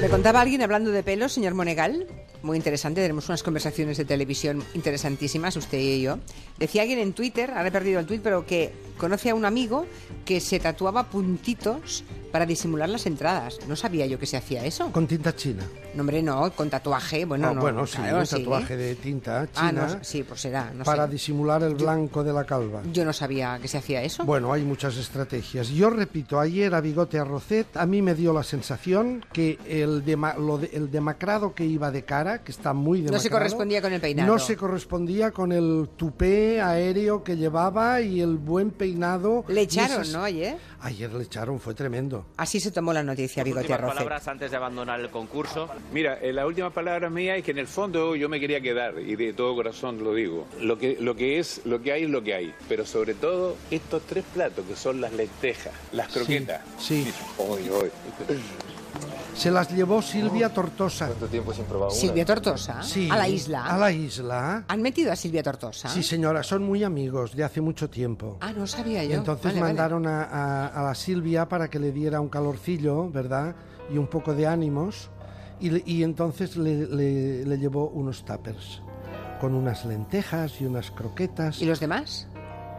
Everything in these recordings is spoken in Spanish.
Me contaba alguien hablando de pelo, señor Monegal, muy interesante, tenemos unas conversaciones de televisión interesantísimas, usted y yo. Decía alguien en Twitter, ahora he perdido el tweet, pero que conoce a un amigo que se tatuaba puntitos para disimular las entradas. No sabía yo que se hacía eso. Con tinta china. No, hombre, no, con tatuaje, bueno, Ah, no. bueno, sí, claro, un sí. tatuaje de tinta Ah, china no, sí, pues será, no para sé. disimular el blanco de la calva. Yo no sabía que se hacía eso. Bueno, hay muchas estrategias. Yo repito, ayer a Bigote Arrocet a mí me dio la sensación que el, dema- lo de- el demacrado que iba de cara, que está muy demacrado... No se correspondía con el peinado. No se correspondía con el tupé aéreo que llevaba y el buen peinado. Le echaron, esas- ¿no, ayer? Ayer le echaron, fue tremendo. Así se tomó la noticia, Bigote últimas Arrocet. palabras antes de abandonar el concurso. Mira, eh, la última palabra mía es que en el fondo yo me quería quedar y de todo corazón lo digo. Lo que, lo que es, lo que hay es lo que hay. Pero sobre todo estos tres platos que son las lentejas, las croquetas. sí. Hoy, hoy. Se las llevó Silvia Tortosa. Silvia Tortosa, Sí, a la isla. A la isla. ¿Han metido a Silvia Tortosa? Sí, señora, son muy amigos de hace mucho tiempo. Ah, no sabía Y yo. entonces Vale, vale. mandaron a, a- a la Silvia para que le diera un calorcillo, ¿verdad? Y un poco de ánimos. Y, entonces le, le- le llevó unos tuppers con unas lentejas y unas croquetas. ¿Y los demás?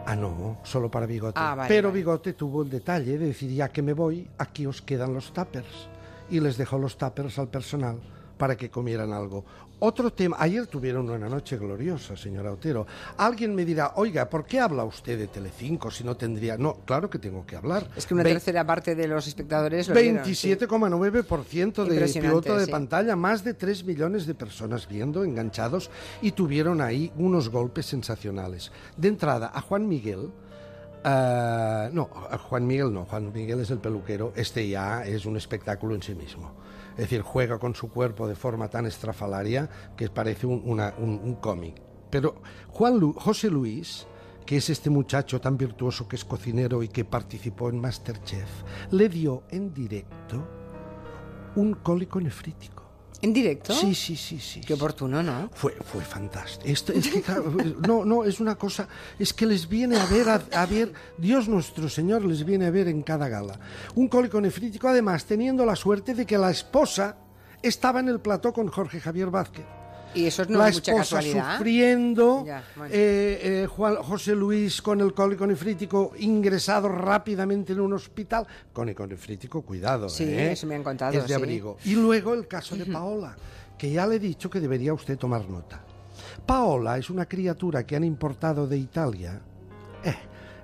Ah, no, solo para Bigote. Ah, vale, Pero vale. Bigote tuvo el detalle de decir, ya que me voy, aquí os quedan los tuppers. Y les dejó los tuppers al personal para que comieran algo. Otro tema, ayer tuvieron una noche gloriosa, señora Otero. Alguien me dirá, oiga, ¿por qué habla usted de Telecinco si no tendría...? No, claro que tengo que hablar. Es que una Ve- tercera parte de los espectadores lo vieron, sí. 27,9% de piloto de sí. pantalla, más de 3 millones de personas viendo, enganchados, y tuvieron ahí unos golpes sensacionales. De entrada, a Juan Miguel, ah, no, Juan Miguel no, Juan Miguel es el peluquero, este ya es un espectáculo en sí mismo. Es decir, juega con su cuerpo de forma tan estrafalaria que parece un, cómic. Pero Juan José Luis, que es este muchacho tan virtuoso que es cocinero y que participó en Masterchef, le dio en directo un cólico nefrítico. ¿En directo? Sí, sí, sí, sí. Qué oportuno, ¿no? Fue, fue fantástico. Esto, es que, no, no, es una cosa, es que les viene a ver, a, a ver, Dios nuestro Señor les viene a ver en cada gala. Un cólico nefrítico, además, teniendo la suerte de que la esposa estaba en el plató con Jorge Javier Vázquez. Y eso no la es mucha esposa casualidad. sufriendo, Ya, bueno. eh, eh, Juan José Luis con el cólico nefrítico ingresado rápidamente en un hospital. Cólico nefrítico, cuidado, Sí, ¿eh? eso me han contado, Es de sí. abrigo. Y luego el caso de Paola, que ya le he dicho que debería usted tomar nota. Paola es una criatura que han importado de Italia. Eh,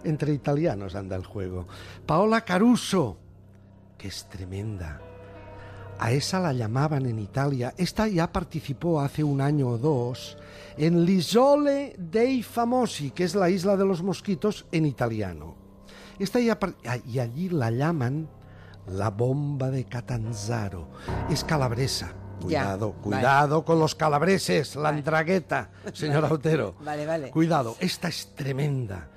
entre italianos anda el juego. Paola Caruso, que es tremenda. A esa la llamaban en Italia. Esta ya participó hace un año o dos en l'Isole dei Famosi, que es la isla de los mosquitos en italiano. Esta ya ah, y allí la llaman la bomba de Catanzaro. Es calabresa. Ya, Cuidado, vale. cuidado con los calabreses, la andragueta, señor Autero. Vale, vale. Cuidado, esta es tremenda.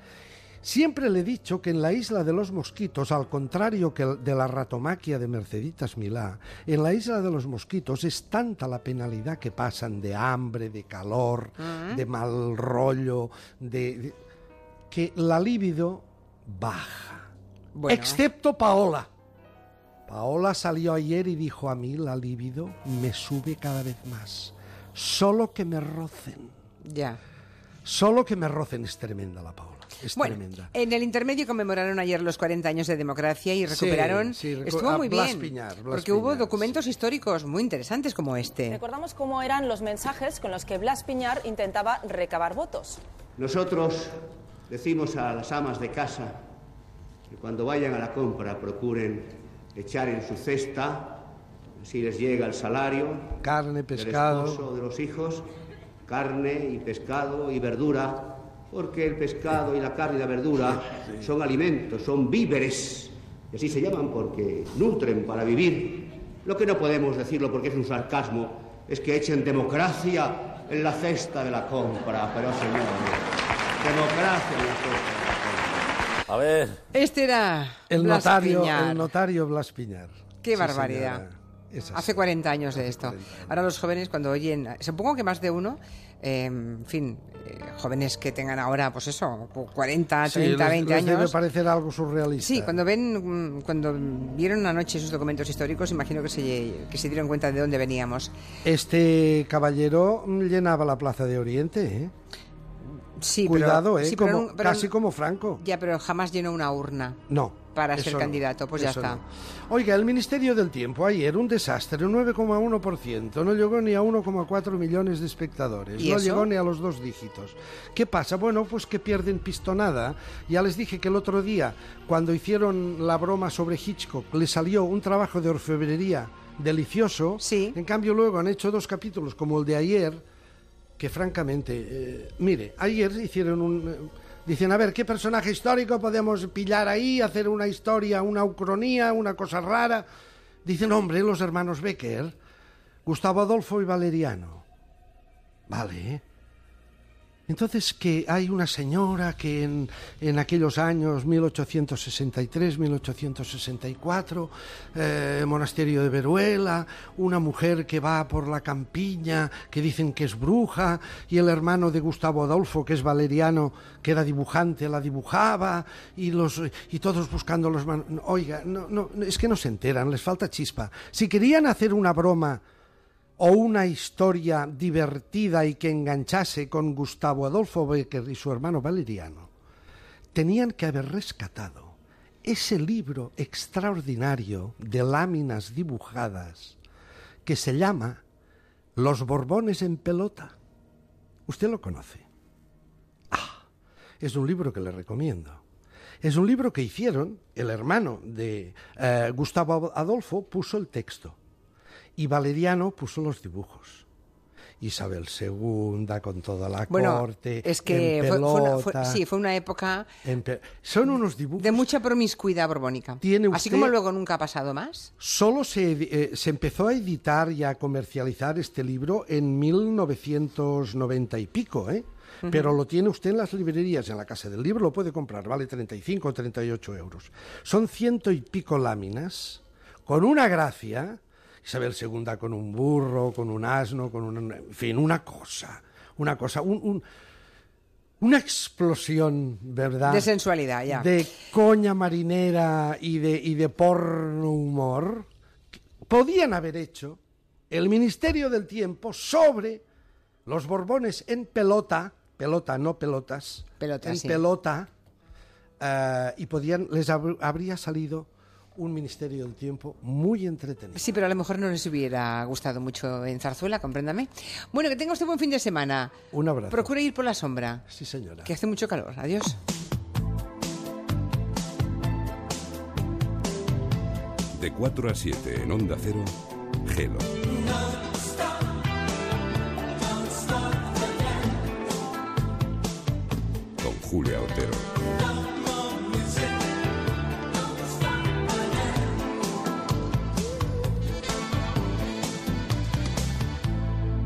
Siempre le he dicho que en la isla de los mosquitos, al contrario que de la ratomaquia de Merceditas Milá, en la isla de los mosquitos es tanta la penalidad que pasan de hambre, de calor, de mal rollo, de, de- que la libido baja. Bueno. Excepto Paola. Paola salió ayer y dijo a mí la libido me sube cada vez más. Solo que me rocen. Ya. Solo que me rocen es tremenda la Paola. Es Bueno, tremenda. en el intermedio conmemoraron ayer los 40 años de democracia y recuperaron. sí, recu- estuvo muy Blas bien. Piñar, Blas porque hubo documentos históricos muy interesantes como este. Recordamos cómo eran los mensajes con los que Blas Piñar intentaba recabar votos. Nosotros decimos a las amas de casa que cuando vayan a la compra procuren echar en su cesta, si les llega el salario, Carne, del pescado. esposo, de los hijos, carne y pescado y verdura, porque el pescado y la carne y la verdura son alimentos, son víveres, y así se llaman porque nutren para vivir. Lo que no podemos decirlo porque es un sarcasmo es que echen democracia en la cesta de la compra, pero señores, democracia en la cesta de la compra. A ver, Este era El Blas notario, Piñar. el notario Blas Piñar. Qué Sí, barbaridad. señora. Hace 40 años de esto. 40 años. Ahora los jóvenes cuando oyen, supongo que más de uno, eh, en fin, eh, jóvenes que tengan ahora, pues eso, 40, 30, Sí, les- 20 les debe años. parecer algo surrealista. Sí, cuando ven, mm, cuando vieron anoche sus documentos históricos, imagino que se, que se dieron cuenta de dónde veníamos. Este caballero llenaba la plaza de Oriente, ¿eh? Sí, Cuidado, pero, ¿eh? sí, pero Como- pero- casi como Franco. Ya, pero jamás llenó una urna. No. Para eso ser no, candidato, pues ya está. no. Oiga, el Ministerio del Tiempo ayer, un desastre, un 9,1%. No llegó ni a 1,4 millones de espectadores. ¿Y no eso? llegó ni a los dos dígitos. ¿Qué pasa? Bueno, pues que pierden pistonada. Ya les dije que el otro día, cuando hicieron la broma sobre Hitchcock, le salió un trabajo de orfebrería delicioso. Sí. En cambio, luego han hecho dos capítulos como el de ayer, que francamente, eh, mire, ayer hicieron un... eh, dicen, a ver, ¿qué personaje histórico podemos pillar ahí, hacer una historia, una ucronía, una cosa rara? Dicen, hombre, los hermanos Becker, Gustavo Adolfo y Valeriano. Vale. Entonces, que hay una señora que en, en aquellos años, 1863, 1864, eh, monasterio de Veruela, una mujer que va por la campiña, que dicen que es bruja, y el hermano de Gustavo Adolfo, que es Valeriano, que era dibujante, la dibujaba, y, los, y todos buscando los... man- Oiga, no, no, es que no se enteran, les falta chispa. Si querían hacer una broma o una historia divertida y que enganchase con Gustavo Adolfo Becker y su hermano Valeriano, tenían que haber rescatado ese libro extraordinario de láminas dibujadas que se llama Los Borbones en pelota. ¿Usted lo conoce? Ah, es un libro que le recomiendo. Es un libro que hicieron, el hermano de eh, Gustavo Adolfo puso el texto y Valeriano puso los dibujos. Isabel II con toda la Bueno, corte, es que en fue, fue pelota, sí, fue una época son unos dibujos. de mucha promiscuidad borbónica. ¿Tiene Así usted- como luego nunca ha pasado más. Solo se, eh, se empezó a editar y a comercializar este libro en 1990 y pico, ¿eh? Pero lo tiene usted en las librerías, en la Casa del Libro, lo puede comprar, vale 35 o 38 euros. Son ciento y pico láminas, con una gracia, Isabel II con un burro, con un asno, con un... En fin, una cosa, una cosa, un- un- una explosión, ¿verdad? De sensualidad, ya. de coña marinera y de, y de porno humor, podían haber hecho el Ministerio del Tiempo sobre los Borbones en pelota, pelota, no pelotas, Pelota, en sí. pelota, eh, y podían, les hab- habría salido un Ministerio del Tiempo muy entretenido. Sí, pero a lo mejor no les hubiera gustado mucho en Zarzuela, compréndame. Bueno, que tenga usted buen fin de semana. Un abrazo. Procure ir por la sombra, Sí, señora. que hace mucho calor. Adiós. De 4 a 7 en Onda Cero, Gelo.